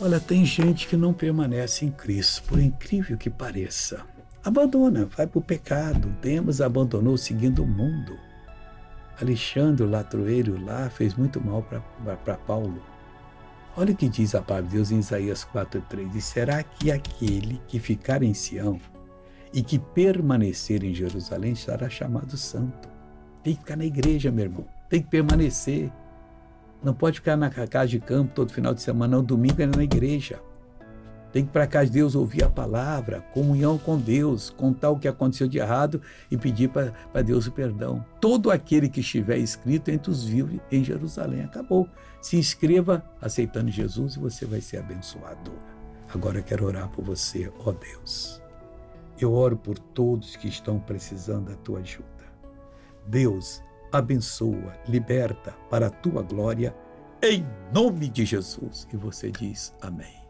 Olha, tem gente que não permanece em Cristo, por incrível que pareça. Abandona, vai para o pecado. Demas abandonou seguindo o mundo. Alexandre, o latroeiro lá, fez muito mal para Paulo. Olha o que diz a palavra de Deus em Isaías 4,3. E será que aquele que ficar em Sião e que permanecer em Jerusalém será chamado santo? Tem que ficar na igreja, meu irmão. Tem que permanecer. Não pode ficar na casa de campo todo final de semana, não. Domingo é na igreja. Tem que ir para casa de Deus ouvir a palavra, comunhão com Deus, contar o que aconteceu de errado e pedir para Deus o perdão. Todo aquele que estiver escrito entre os vivos em Jerusalém. Acabou. Se inscreva aceitando Jesus e você vai ser abençoado. Agora eu quero orar por você, ó Deus. Eu oro por todos que estão precisando da tua ajuda. Deus, abençoa, liberta para a tua glória, em nome de Jesus. E você diz amém.